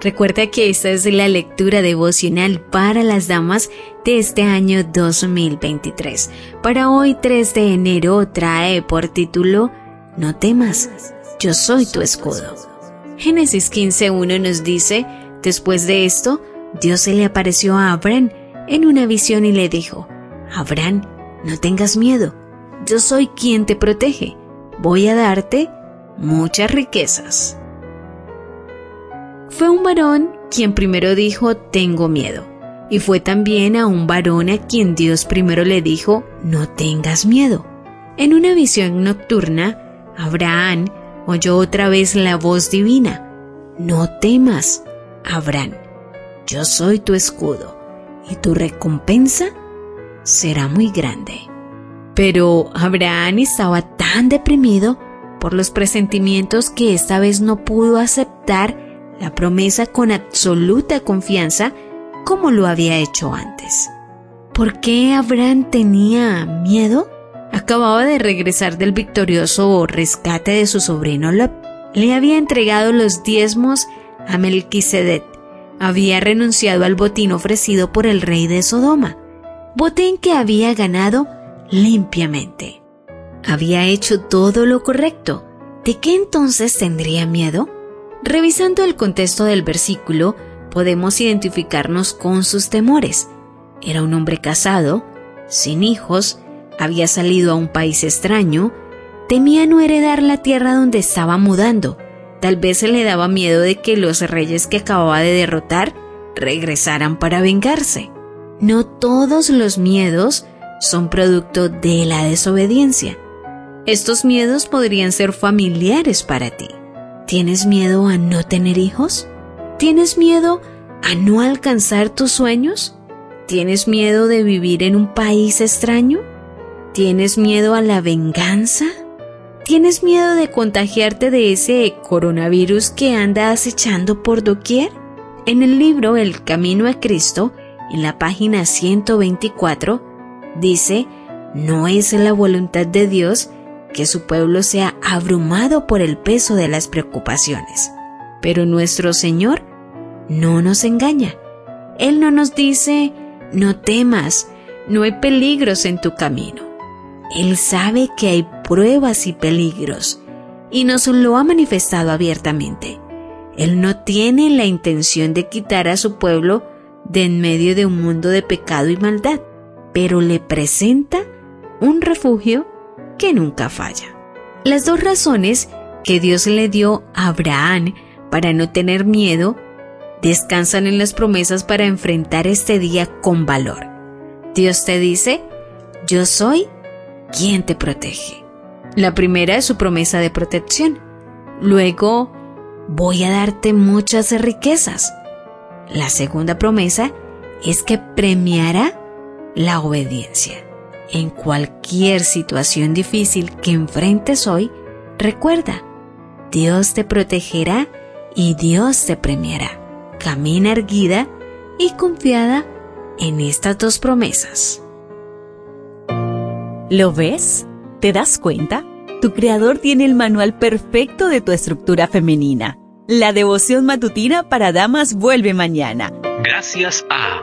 Recuerda que esta es la lectura devocional para las damas de este año 2023. Para hoy 3 de enero trae por título No temas, yo soy tu escudo. Génesis 15.1 nos dice, después de esto, Dios se le apareció a Abraham en una visión y le dijo, Abraham, no tengas miedo, yo soy quien te protege, voy a darte muchas riquezas. Fue un varón quien primero dijo, tengo miedo. Y fue también a un varón a quien Dios primero le dijo, no tengas miedo. En una visión nocturna, Abraham oyó otra vez la voz divina, no temas, Abraham, yo soy tu escudo, y tu recompensa será muy grande. Pero Abraham estaba tan deprimido por los presentimientos que esta vez no pudo aceptar la promesa con absoluta confianza como lo había hecho antes. ¿Por qué Abraham tenía miedo? Acababa de regresar del victorioso rescate de su sobrino Lot. Le había entregado los diezmos a Melquisedec. Había renunciado al botín ofrecido por el rey de Sodoma, botín que había ganado limpiamente. Había hecho todo lo correcto. ¿De qué entonces tendría miedo? Revisando el contexto del versículo, podemos identificarnos con sus temores. Era un hombre casado, sin hijos, había salido a un país extraño, temía no heredar la tierra donde estaba mudando. Tal vez se le daba miedo de que los reyes que acababa de derrotar regresaran para vengarse. No todos los miedos son producto de la desobediencia. Estos miedos podrían ser familiares para ti. ¿Tienes miedo a no tener hijos? ¿Tienes miedo a no alcanzar tus sueños? ¿Tienes miedo de vivir en un país extraño? ¿Tienes miedo a la venganza? ¿Tienes miedo de contagiarte de ese coronavirus que anda acechando por doquier? En el libro El Camino a Cristo, en la página 124, dice, no es la voluntad de Dios que su pueblo sea abrumado por el peso de las preocupaciones. Pero nuestro Señor no nos engaña. Él no nos dice, no temas, no hay peligros en tu camino. Él sabe que hay pruebas y peligros y nos lo ha manifestado abiertamente. Él no tiene la intención de quitar a su pueblo de en medio de un mundo de pecado y maldad, pero le presenta un refugio que nunca falla. Las dos razones que Dios le dio a Abraham para no tener miedo descansan en las promesas para enfrentar este día con valor. Dios te dice, yo soy quien te protege. La primera es su promesa de protección. Luego, voy a darte muchas riquezas. La segunda promesa es que premiará la obediencia. En cualquier situación difícil que enfrentes hoy, recuerda, Dios te protegerá y Dios te premiará. Camina erguida y confiada en estas dos promesas. ¿Lo ves? ¿Te das cuenta? Tu creador tiene el manual perfecto de tu estructura femenina. La devoción matutina para damas vuelve mañana. Gracias a